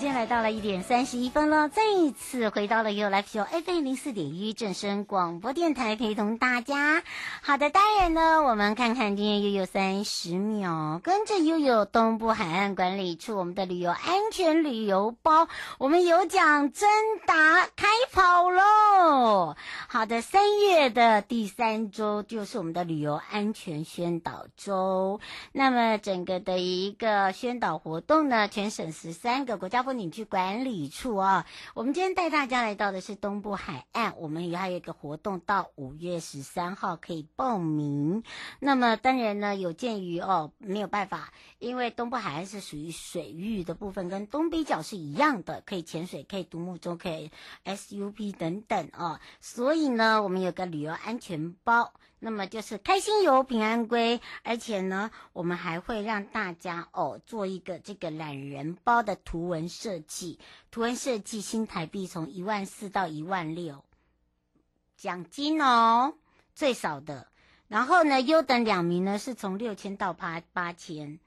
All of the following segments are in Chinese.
间来到了一点三十一分了，再一次回到了 You Live Show FM 零四点一正声广播电台，陪同大家。好的，当然呢，我们看看今天悠悠三十秒，跟着悠悠东部海岸管理处我们的旅游安全旅游包，我们有奖征答开跑喽！好的，三月的第三周就是我们的旅游安全宣导周，那么整个的一个宣导活动呢，全省十三个国家你去管理处啊，我们今天带大家来到的是东部海岸，我们也还有一个活动到五月十三号可以报名。那么当然呢，有鉴于哦没有办法，因为东部海岸是属于水域的部分，跟东北角是一样的，可以潜水，可以独木舟，可以 SUP 等等哦。所以呢，我们有个旅游安全包，那么就是开心游平安归，而且呢，我们还会让大家哦做一个这个懒人包的图文设计，图文设计新台币从一万四到一万六，奖金哦最少的，然后呢优等两名呢是从六千到八八千，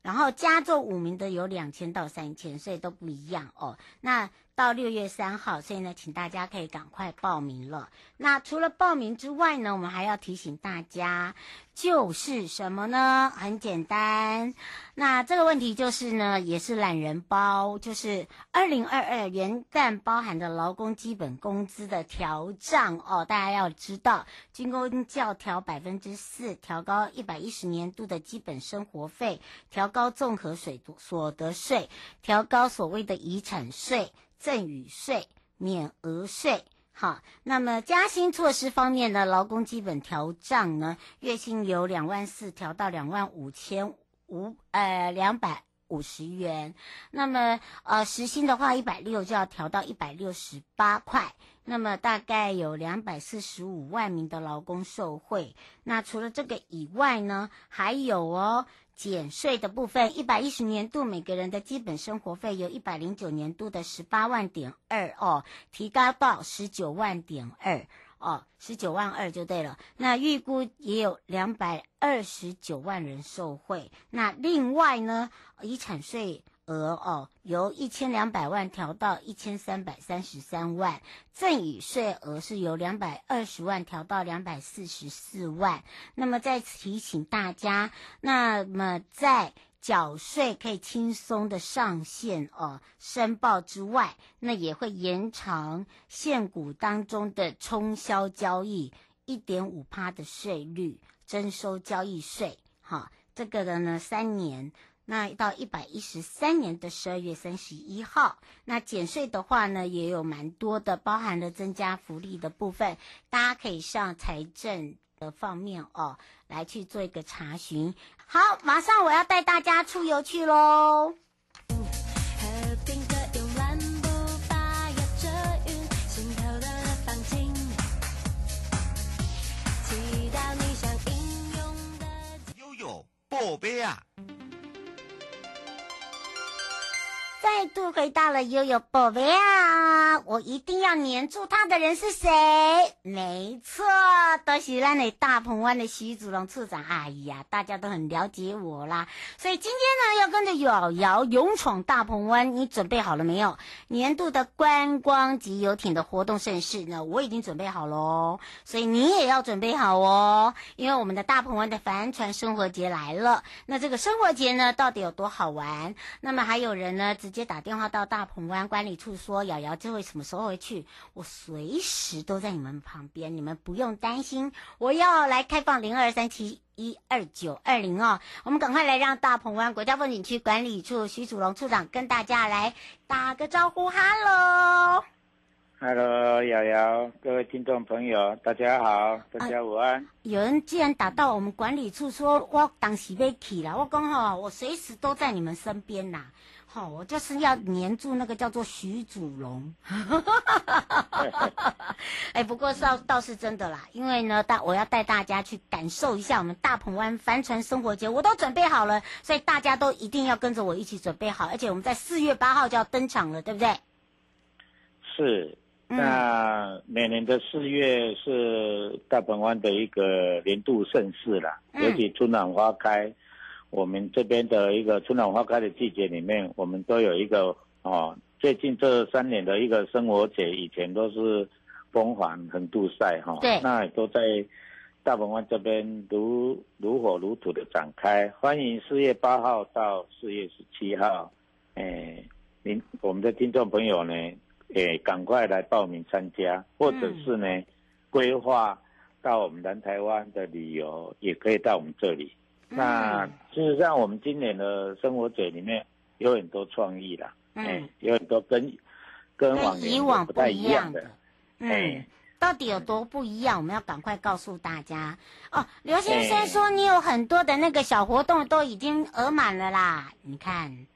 然后佳作五名的有两千到三千，所以都不一样哦。那到六月三号，所以呢，请大家可以赶快报名了。那除了报名之外呢，我们还要提醒大家，就是什么呢？很简单，那这个问题就是呢，也是懒人包，就是二零二二元旦包含的劳工基本工资的调涨哦。大家要知道，军公教调百分之四，调高一百一十年度的基本生活费，调高综合水所得税，调高所谓的遗产税。赠与税、免额税，好，那么加薪措施方面呢，劳工基本调涨呢，月薪由两万四调到两万五千五，呃，两百五十元。那么呃，时薪的话，一百六就要调到一百六十八块。那么大概有两百四十五万名的劳工受惠。那除了这个以外呢，还有哦。减税的部分，一百一十年度每个人的基本生活费由一百零九年度的十八万点二哦，提高到十九万点二哦，十九万二就对了。那预估也有两百二十九万人受惠。那另外呢，遗产税。额哦，由一千两百万调到一千三百三十三万，赠与税额是由两百二十万调到两百四十四万。那么再次提醒大家，那么在缴税可以轻松的上线哦，申报之外，那也会延长现股当中的冲销交易一点五趴的税率征收交易税。哈，这个的呢三年。那到一百一十三年的十二月三十一号，那减税的话呢，也有蛮多的，包含了增加福利的部分，大家可以上财政的方面哦，来去做一个查询。好，马上我要带大家出游去喽。悠悠宝贝啊！再度回到了悠悠宝贝啊！我一定要黏住他的人是谁？没错，都是咱的大鹏湾的徐祖龙处长。哎呀，大家都很了解我啦。所以今天呢，要跟着瑶瑶勇闯大鹏湾，你准备好了没有？年度的观光及游艇的活动盛事呢，我已经准备好喽。所以你也要准备好哦，因为我们的大鹏湾的帆船生活节来了。那这个生活节呢，到底有多好玩？那么还有人呢？直接打电话到大鹏湾管理处说瑶瑶这会什么时候回去，我随时都在你们旁边，你们不用担心。我要来开放零二三七一二九二零哦，我们赶快来让大鹏湾国家风景区管理处徐祖龙处长跟大家来打个招呼，，Hello。Hello，，瑶瑶，各位听众朋友，大家好，大家午安。啊、有人既然打到我们管理处说，我当时被起了，我讲哈，我随时都在你们身边呐，好，我就是要黏住那个叫做徐祖龙。哎，不过倒倒是真的啦，因为呢，大我要带大家去感受一下我们大鹏湾帆船生活节，我都准备好了，所以大家都一定要跟着我一起准备好，而且我们在四月八号就要登场了，对不对？是。那每年的四月是大鹏湾的一个年度盛事啦，尤其春暖花开，我们这边的一个春暖花开的季节里面，我们都有一个哦，最近这三年的一个生活节，以前都是风帆横渡赛哈，对，那也都在大鹏湾这边如如火如荼的展开，欢迎四月八号到四月十七号，哎，您我们的听众朋友呢，哎，赶快来报名参加，或者是呢，规划到我们南台湾的旅游，也可以到我们这里。嗯、那事实上，我们今年的生活节里面有很多创意啦，嗯，有很多跟跟往年不太一样的。嗯，到底有多不一样？我们要赶快告诉大家哦。刘先生说，你有很多的那个小活动都已经额满了啦，你看。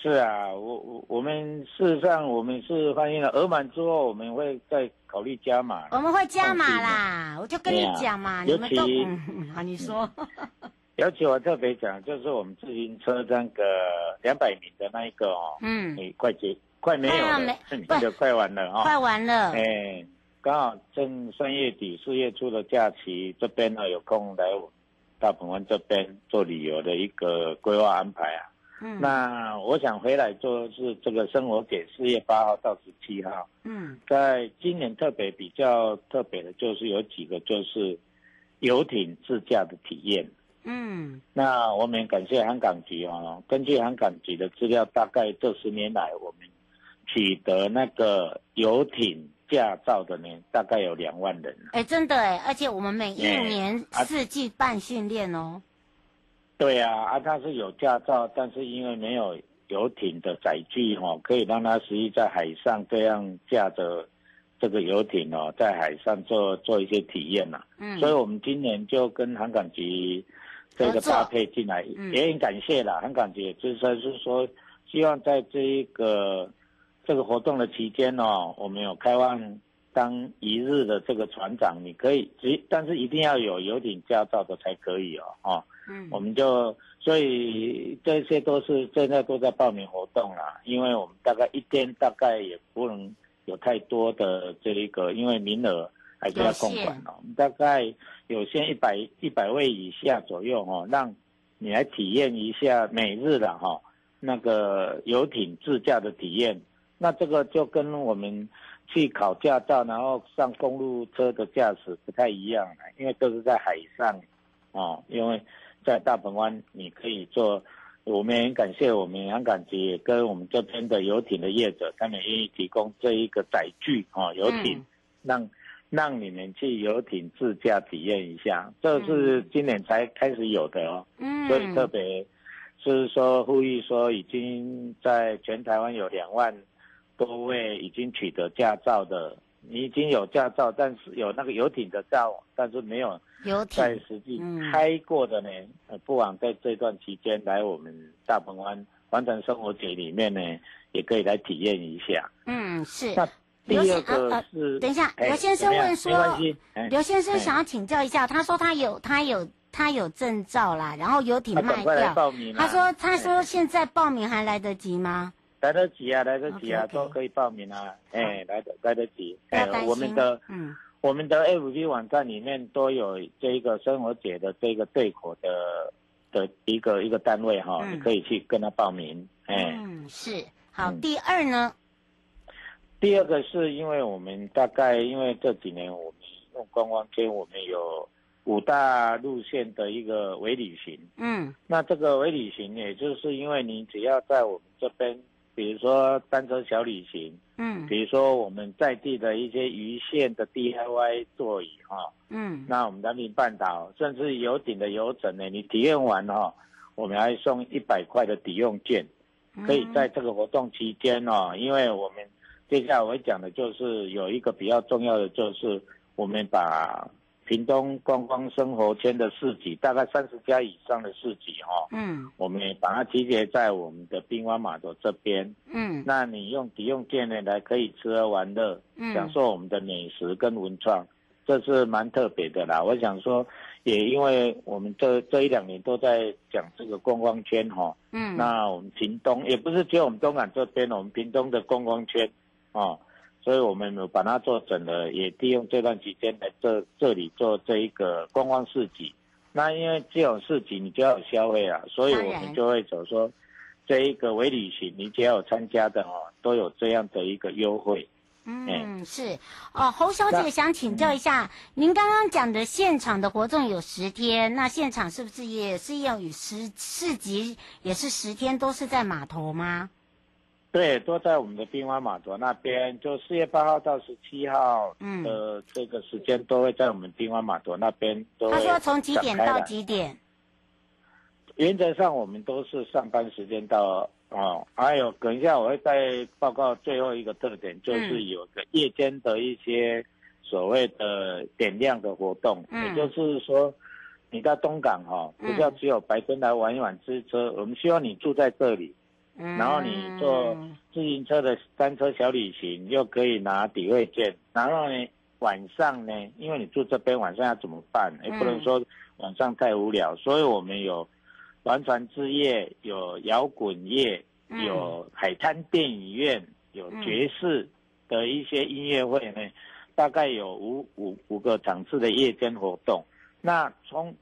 是啊，我我我们事实上我们是发现了额满之后，我们会再考虑加码。我们会加码啦，我就跟你讲嘛，你们都嗯，好，你说。尤其我特别讲，就是我们自行车那个两百米的那一个哦，嗯，你快结快没有了，快 就快完了啊，快完了。哎，刚好正三月底四月初的假期，这边呢有空来大鹏湾这边做旅游的一个规划安排啊。嗯，那我想回来做是这个生活节，四月八号到十七号。嗯，在今年特别比较特别的就是有几个就是游艇自驾的体验。嗯，那我们感谢航港局哦，根据航港局的资料，大概这十年来我们取得那个游艇驾照的呢，大概有两万人。哎，真的哎，而且我们每一年四季办训练哦。对啊，啊，他是有驾照，但是因为没有游艇的载具哦，可以让他实际在海上这样驾着这个游艇哦，在海上做做一些体验呐。嗯，所以我们今年就跟航港局这个搭配进来，嗯、也很感谢啦。航港局也支持，是说希望在这一个这个活动的期间哦，我们有开放当一日的这个船长，你可以只，但是一定要有游艇驾照的才可以哦，哦。嗯，我们就所以这些都是现在都在报名活动啦，因为我们大概一天大概也不能有太多的这一个，因为名额还是要控管哦。我们大概有限一百一百位以下左右哦，让你来体验一下每日的哈那个游艇自驾的体验。那这个就跟我们去考驾照然后上公路车的驾驶不太一样了，因为都是在海上哦，因为。在大鹏湾，你可以做。我们也很感谢我们航港局也跟我们这边的游艇的业者，他们愿意提供这一个载具啊，游艇，让让你们去游艇自驾体验一下。这是今年才开始有的哦，所以特别是说呼吁说，已经在全台湾有两万多位已经取得驾照的。你已经有驾照，但是有那个游艇的照，但是没有在实际开过的呢。嗯、不枉在这段期间来我们大鹏湾完成生活节里面呢，也可以来体验一下。嗯，是。那第二个是，等一下，刘先生问说，刘先生想要请教一下，他说他有他有他有证照啦，然后游艇卖掉，他，他说他说现在报名还来得及吗？来得及啊，来得及啊，okay, okay. 都可以报名啊，哎、欸，来得来得及。哎、欸，我们的嗯，我们的 FB 网站里面都有这一个生活节的这个对口的的一个一个单位哈，嗯、你可以去跟他报名。哎、欸，嗯，是好。第二呢？第二个是因为我们大概因为这几年我们用观光圈，我们有五大路线的一个微旅行。嗯，那这个微旅行，也就是因为你只要在我们这边比如说单车小旅行，嗯，比如说我们在地的一些鱼线的 DIY 座椅哈，嗯，那我们南屏半岛甚至游艇的游程呢，你体验完哈，我们还送一百块的抵用券，可以在这个活动期间哦，因为我们接下来我会讲的就是有一个比较重要的就是我们把。屏东观光生活圈的市集，大概三十家以上的市集哈，嗯，我们也把它集结在我们的滨湾码头这边，嗯，那你用抵用券呢来可以吃喝玩乐，嗯，享受我们的美食跟文创，这是蛮特别的啦。我想说，也因为我们这这一两年都在讲这个观光圈哈，嗯，那我们屏东也不是只有我们东港这边，我们屏东的观光圈，哦。所以我们有把它做整了，也利用这段期间来这这里做这一个观光市集。那因为这种市集你就要有消费啊，所以我们就会走说，这一个微旅行，你只要有参加的哦，都有这样的一个优惠。嗯，是哦，侯小姐想请教一下，嗯、您刚刚讲的现场的活动有十天，那现场是不是也是要与市市集也是十天都是在码头吗？对，都在我们的滨湾码头那边，就四月八号到十七号的这个时间，都会在我们滨湾码头那边都。他说从几点到几点？原则上我们都是上班时间到哦。还有，等一下我会再报告最后一个特点，就是有个夜间的一些所谓的点亮的活动，嗯、也就是说，你到东港哈、哦，不要只有白天来玩一玩吃车，我们希望你住在这里。然后你坐自行车的单车小旅行，又可以拿抵位券。然后呢，晚上呢，因为你住这边，晚上要怎么办？也不能说晚上太无聊，所以我们有玩船之夜，有摇滚夜，有海滩电影院，有爵士的一些音乐会呢，大概有五五五个场次的夜间活动。那从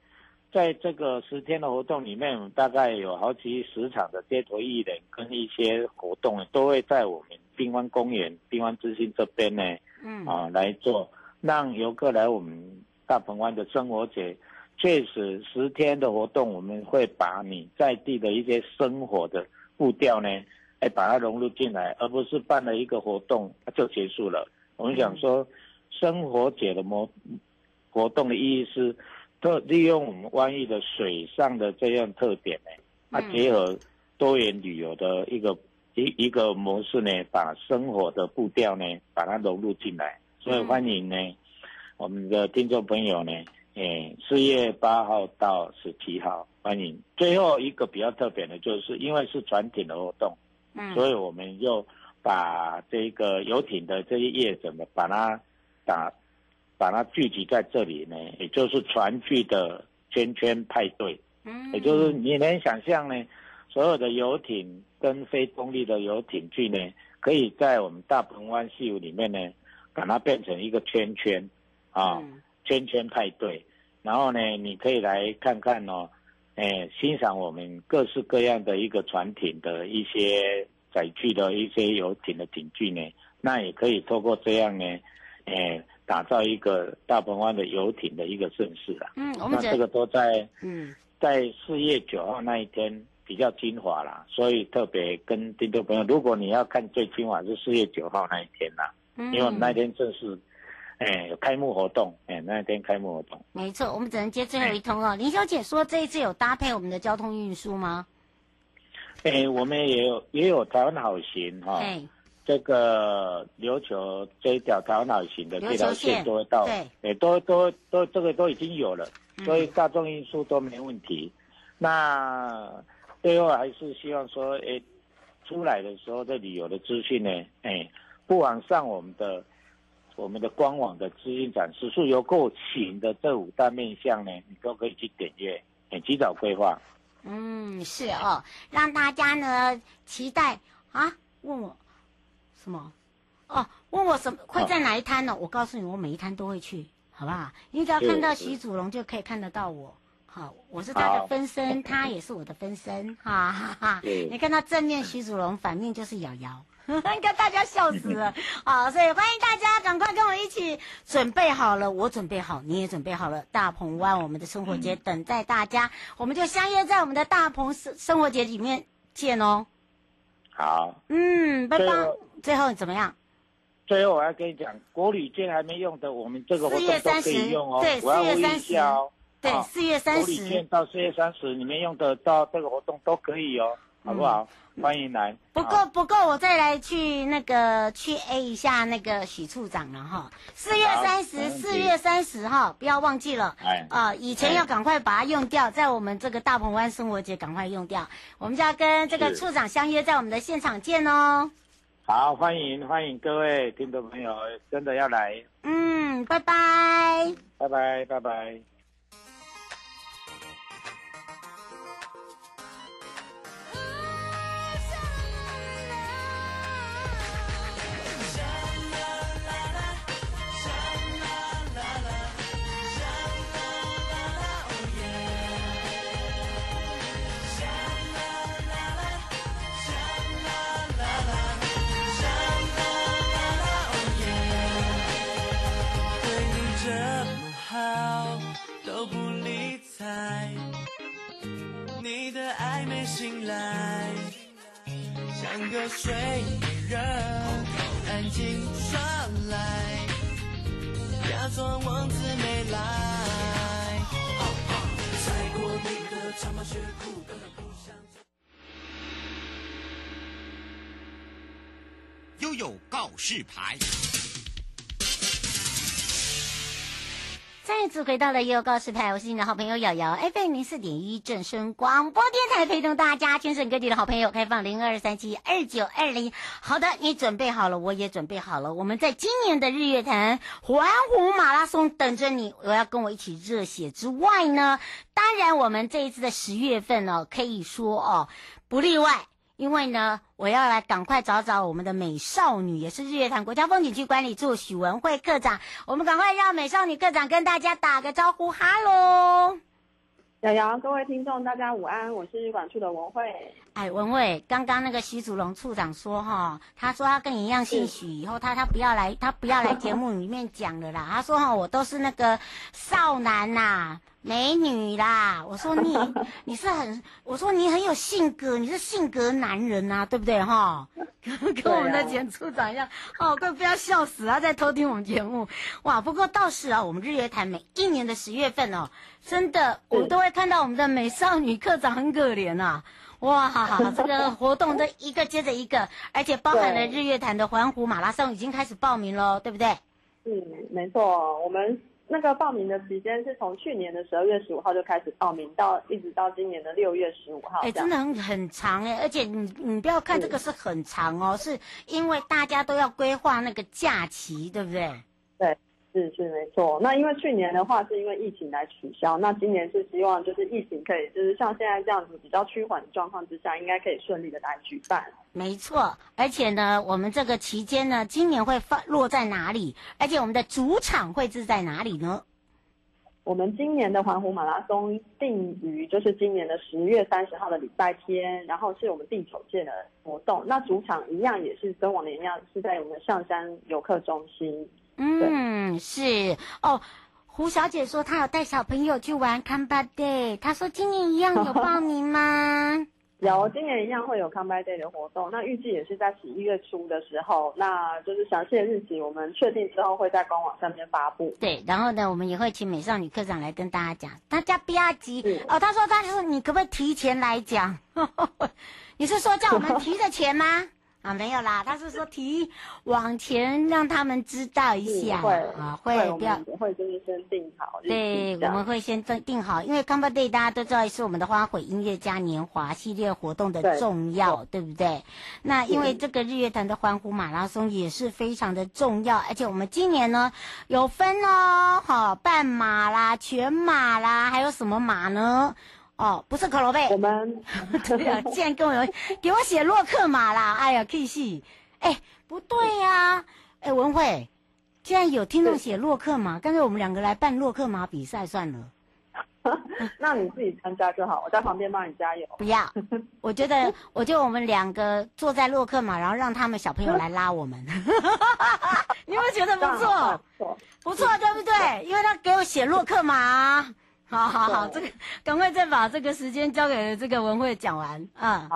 在这个十天的活动里面，大概有好几十场的街头艺人跟一些活动，都会在我们滨湾公园、滨湾之星这边呢，嗯啊来做，让游客来我们大鹏湾的生活节。确实，十天的活动，我们会把你在地的一些生活的步调呢，哎把它融入进来，而不是办了一个活动就结束了。我们想说，生活节的模活动的意义是。特利用我们湾域的水上的这样特点呢，啊，结合多元旅游的一个一一个模式呢，把生活的步调呢，把它融入进来。所以欢迎呢，我们的听众朋友呢，诶，四月八号到十七号欢迎。最后一个比较特别的，就是因为是船艇的活动，嗯，所以我们又把这个游艇的这些业者呢，把它打。把它聚集在这里呢，也就是船具的圈圈派对，嗯，也就是你能想象呢，所有的游艇跟非动力的游艇具呢，可以在我们大鹏湾西湖里面呢，把它变成一个圈圈，啊，圈圈派对，然后呢，你可以来看看哦，哎，欣赏我们各式各样的一个船艇的一些载具的一些游艇的艇具呢，那也可以透过这样呢，哎。打造一个大鹏湾的游艇的一个盛世啦。嗯，我们那这个都在嗯，在四月九号那一天比较精华啦，所以特别跟听众朋友，如果你要看最精华是四月九号那一天啦，嗯，因为我们那天正是，哎，有开幕活动，哎，那一天开幕活动。没错，我们只能接最后一通哦。林小姐说这一次有搭配我们的交通运输吗？哎，我们也有也有台湾好行哈。哦这个琉球这一条台湾好行的这条线都会到，对，都都都这个都已经有了，所以大众运输都没问题。嗯、那最后还是希望说，哎，出来的时候这旅游的资讯呢，哎，不枉上我们的我们的官网的资讯展示，是有够行的这五大面向呢，你都可以去点阅，哎，及早规划。嗯，是哦，让大家呢期待啊，问我。什么？哦，问我什么会在哪一摊呢？哦、我告诉你，我每一摊都会去，好不好？你只要看到徐祖龙就可以看得到我。好，我是他的分身，他也是我的分身，哈哈哈。你看到正面徐祖龙，反面就是瑶瑶，应该大家笑死了。好，所以欢迎大家赶快跟我一起准备好了，我准备好，你也准备好了，大鹏湾我们的生活节等待大家，嗯、我们就相约在我们的大鹏生生活节里面见哦。好，嗯，拜拜。最后怎么样？最后我要跟你讲，国旅券还没用的，我们这个活动都可以用哦。对，四月三十。对，四月三十。国旅券到四月三十，你们用的到这个活动都可以哦，好不好？欢迎来。不够不够，我再来去那个去 A 一下那个许处长了哈。四月三十，四月三十号，不要忘记了。哎。啊，以前要赶快把它用掉，在我们这个大鹏湾生活节赶快用掉。我们就要跟这个处长相约在我们的现场见哦。好，欢迎欢迎各位听众朋友，真的要来。嗯，拜拜。拜拜拜拜。醒来，像个睡美人，安静耍赖，假装王子没来。踩过你的长袍靴裤，根本不想走。悠悠告示牌。再一次回到了悠悠告示牌，我是你的好朋友瑶瑶，FM 零四点一正声广播电台，陪同大家，全省各地的好朋友，开放零二三七二九二零。好的，你准备好了，我也准备好了，我们在今年的日月潭环湖马拉松等着你，我要跟我一起热血之外呢，当然我们这一次的十月份呢、哦，可以说哦，不例外。因为呢，我要来赶快找找我们的美少女，也是日月潭国家风景区管理处许文慧课长。我们赶快让美少女课长跟大家打个招呼，哈喽！瑶瑶，各位听众，大家午安，我是日管处的文慧。哎，文蔚，刚刚那个徐祖龙处长说哈，他说他跟你一样姓许，以后他他不要来，他不要来节目里面讲了啦。他说哈，我都是那个少男呐、啊。美女啦，我说你你是很，我说你很有性格，你是性格男人啊，对不对哈？跟跟我们的前处长一样，哦，快不要笑死啊，在偷听我们节目，哇！不过倒是啊，我们日月潭每一年的十月份哦，真的我都会看到我们的美少女课长很可怜啊，哇，这个活动这一个接着一个，而且包含了日月潭的环湖马拉松已经开始报名喽，对不对？嗯，没错，我们。那个报名的时间是从去年的十二月十五号就开始报名，到一直到今年的六月十五号。哎、欸，真的很很长哎，而且你你不要看这个是很长哦，是，是因为大家都要规划那个假期，对不对？对，是是没错。那因为去年的话是因为疫情来取消，那今年是希望就是疫情可以就是像现在这样子比较趋缓的状况之下，应该可以顺利的来举办。没错，而且呢，我们这个期间呢，今年会放落在哪里？而且我们的主场会是在哪里呢？我们今年的环湖马拉松定于就是今年的十月三十号的礼拜天，然后是我们第九届的活动。那主场一样也是跟往年一样，是在我们象山游客中心。嗯，是哦。胡小姐说她有带小朋友去玩 Come Back Day，她说今年一样有报名吗？有，今年一样会有 Come Back Day 的活动，那预计也是在十一月初的时候，那就是详细的日期我们确定之后会在官网上面发布。对，然后呢，我们也会请美少女科长来跟大家讲，大家不要急哦。他说，他说你可不可以提前来讲？你是说叫我们提着钱吗？啊，没有啦，他是说提往前让他们知道一下，会啊，会不要会就是先定好，对，我们会先定定好，因为 Come Back Day 大家都知道是我们的花卉音乐嘉年华系列活动的重要，对，对不对？那因为这个日月潭的环湖马拉松也是非常的重要，而且我们今年呢有分哦，好半马啦、全马啦，还有什么马呢？哦，不是可罗贝，我们 对呀、啊，竟然跟我有 给我写洛克马啦！哎呀，K 系，哎，不对呀、啊，哎，文慧，既然有听众写洛克马，干脆我们两个来办洛克马比赛算了。那你自己参加就好，我在旁边帮你加油。不要，我觉得，我觉得我们两个坐在洛克马，然后让他们小朋友来拉我们，你们觉得不错？不错，对不对？因为他给我写洛克马。好好好，这个赶快再把这个时间交给这个文慧讲完啊。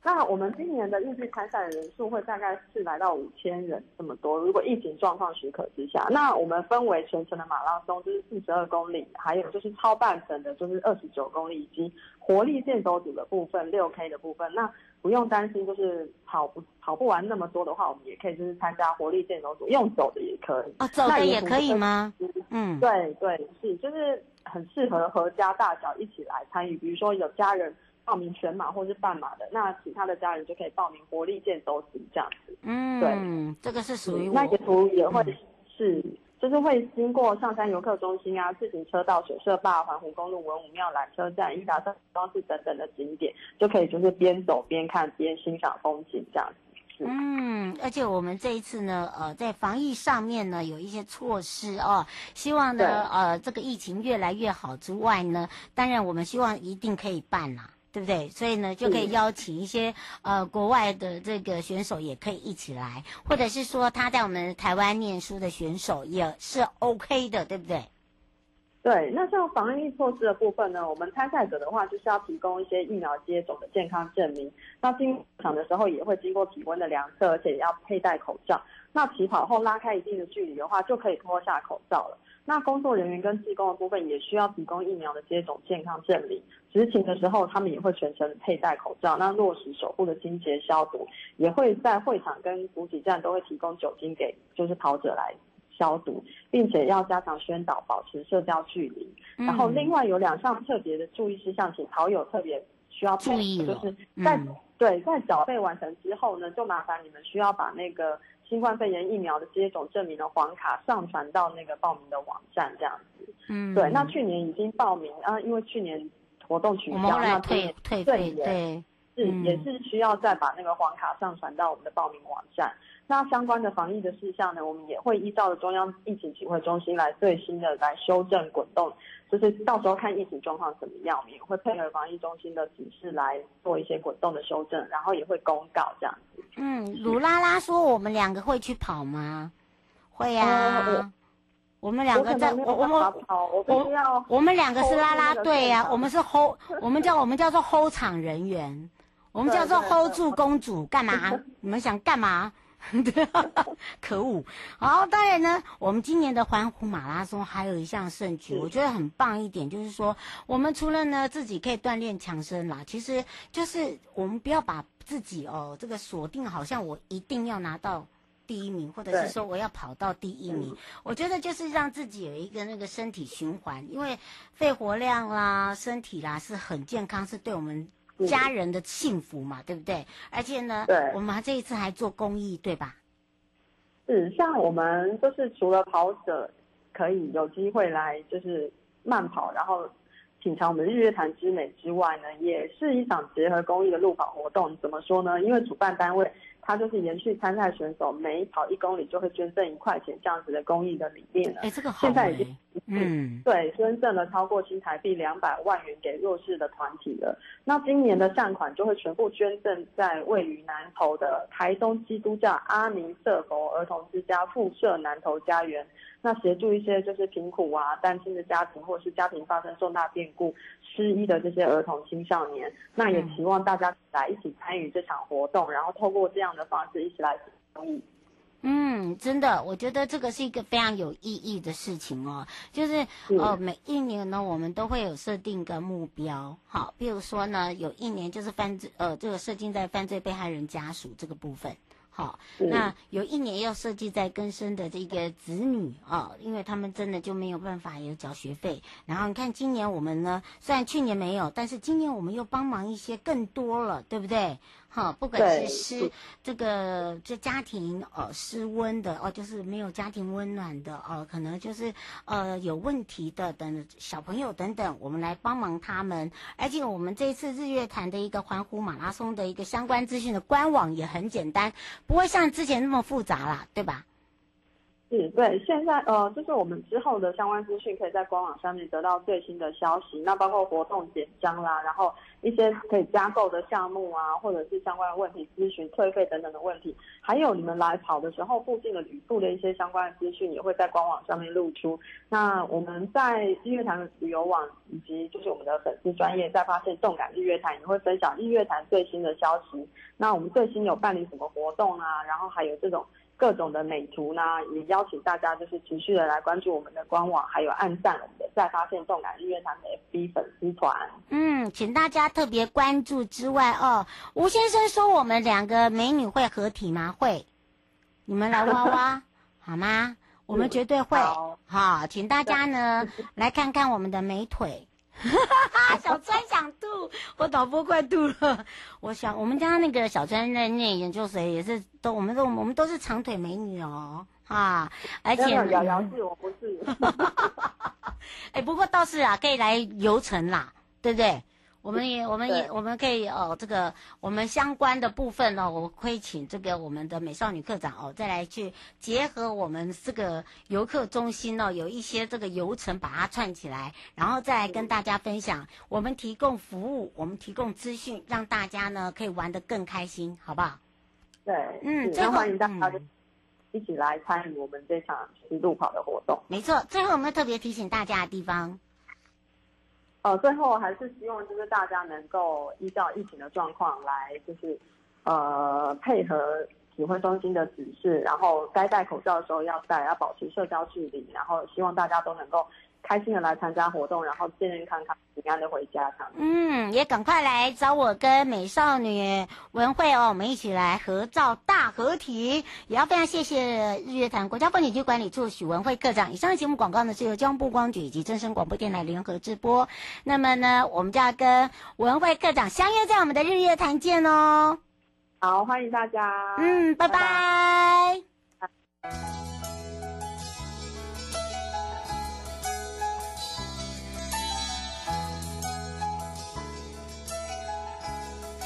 那我们今年的预计参赛的人数会大概是来到五千人这么多。如果疫情状况许可之下，那我们分为全程的马拉松，就是四十二公里，还有就是超半程的，就是二十九公里，以及活力健走组的部分，六 K 的部分。那不用担心，就是跑不跑不完那么多的话，我们也可以就是参加活力健走组，用走的也可以。哦，走的也可以吗？嗯，对对是，就是很适合合家大小一起来参与。比如说有家人。报名全马或是半马的，那其他的家人就可以报名活力健走组这样子。嗯，对，这个是属于那沿途也会是，嗯、就是会经过上山游客中心啊、自行车道、水社坝、环湖公路、文武庙、缆车站、伊达山装饰等等的景点，就可以就是边走边看边欣赏风景这样子。嗯，而且我们这一次呢，呃，在防疫上面呢有一些措施哦，希望呢，呃，这个疫情越来越好之外呢，当然我们希望一定可以办啦。对不对？所以呢，就可以邀请一些呃国外的这个选手也可以一起来，或者是说他在我们台湾念书的选手也是 OK 的，对不对？对，那像防疫措施的部分呢，我们参赛者的话就是要提供一些疫苗接种的健康证明。那进场的时候也会经过体温的量测，而且也要佩戴口罩。那起跑后拉开一定的距离的话，就可以脱下口罩了。那工作人员跟技工的部分也需要提供疫苗的接种健康证明。执勤的时候，他们也会全程佩戴口罩。那落实手部的清洁消毒，也会在会场跟补给站都会提供酒精给就是跑者来消毒，并且要加强宣导，保持社交距离。嗯、然后另外有两项特别的注意事项，请好友特别需要注意，就是在、嗯、对在缴费完成之后呢，就麻烦你们需要把那个。新冠肺炎疫苗的接种证明的黄卡上传到那个报名的网站，这样子。嗯，对。那去年已经报名啊，因为去年活动取消，那退退费对，是、嗯、也是需要再把那个黄卡上传到我们的报名网站。那相关的防疫的事项呢，我们也会依照中央疫情指挥中心来最新的来修正滚动。就是到时候看疫情状况怎么样，我们也会配合防疫中心的指示来做一些滚动的修正，然后也会公告这样子。嗯，鲁拉拉说我们两个会去跑吗？会呀、啊嗯，我们两个在，我我们我我我们两个是拉拉队呀、啊，我们是 hold，我们叫我们叫做 hold 场人员，我们叫做 hold 住公主干嘛？你们想干嘛？可恶！好，当然呢，我们今年的环湖马拉松还有一项盛举，我觉得很棒一点，就是说，我们除了呢自己可以锻炼强身啦，其实就是我们不要把自己哦这个锁定，好像我一定要拿到第一名，或者是说我要跑到第一名。我觉得就是让自己有一个那个身体循环，因为肺活量啦、身体啦是很健康，是对我们。家人的幸福嘛，对不对？而且呢，对，我们这一次还做公益，对吧？是，像我们就是除了跑者可以有机会来就是慢跑，然后品尝我们日月潭之美之外呢，也是一场结合公益的路跑活动。怎么说呢？因为主办单位。他就是延续参赛选手每跑一公里就会捐赠一块钱这样子的公益的理念了。哎，这个好。现在已经嗯，对，捐赠了超过新台币两百万元给弱势的团体了。那今年的善款就会全部捐赠在位于南投的台东基督教阿明瑟佛儿童之家附设南投家园。那协助一些就是贫苦啊、单亲的家庭，或者是家庭发生重大变故失依的这些儿童青少年，那也希望大家来一起参与这场活动，然后透过这样的方式一起来公益。嗯，真的，我觉得这个是一个非常有意义的事情哦。就是呃，每一年呢，我们都会有设定个目标，好，比如说呢，有一年就是犯罪，呃，这个设定在犯罪被害人家属这个部分。好，那有一年要设计在更生的这个子女啊，因为他们真的就没有办法有缴学费。然后你看今年我们呢，虽然去年没有，但是今年我们又帮忙一些更多了，对不对？哈，不管是失这个这家庭呃失温的哦，就是没有家庭温暖的哦，可能就是呃有问题的等小朋友等等，我们来帮忙他们。而且我们这一次日月潭的一个环湖马拉松的一个相关资讯的官网也很简单，不会像之前那么复杂啦，对吧？是对，现在呃，就是我们之后的相关资讯，可以在官网上面得到最新的消息。那包括活动简章啦，然后一些可以加购的项目啊，或者是相关的问题咨询、退费等等的问题，还有你们来跑的时候附近的旅宿的一些相关的资讯，也会在官网上面露出。那我们在日月潭旅游网以及就是我们的粉丝专业，在发现动感日月潭也会分享日月潭最新的消息。那我们最新有办理什么活动啊？然后还有这种。各种的美图呢，也邀请大家就是持续的来关注我们的官网，还有按赞我们的再发现动感日月潭的 FB 粉丝团。嗯，请大家特别关注之外哦，吴先生说我们两个美女会合体吗？会，你们来挖挖 好吗？我们绝对会。好，好，请大家呢 来看看我们的美腿。哈哈哈，小川想吐，我导播快吐了。我想我们家那个小川在念研究所，也是都，我们都我们都是长腿美女哦，啊，而且瑶瑶是我不是。哎，不过倒是啊，可以来游程啦，对不对？我们也，我们也，我们可以哦，这个我们相关的部分呢，我会请这个我们的美少女课长哦，再来去结合我们这个游客中心呢，有一些这个游程把它串起来，然后再来跟大家分享。我们提供服务，我们提供资讯，让大家呢可以玩得更开心，好不好？对，嗯，最后欢迎大家一起来参与我们这场十路跑的活动。没错，最后我们要特别提醒大家的地方。呃，最后还是希望就是大家能够依照疫情的状况来，就是呃配合指挥中心的指示，然后该戴口罩的时候要戴，要保持社交距离，然后希望大家都能够。开心的来参加活动，然后健健康康、平安的回家。嗯，也赶快来找我跟美少女文慧哦，我们一起来合照大合体。也要非常谢谢日月潭国家风景区管理处许文慧课长。以上的节目广告呢是由交通部光局以及正声广播电台联合直播。那么呢，我们就要跟文慧课长相约在我们的日月潭见哦。好，欢迎大家。嗯，拜拜。拜拜。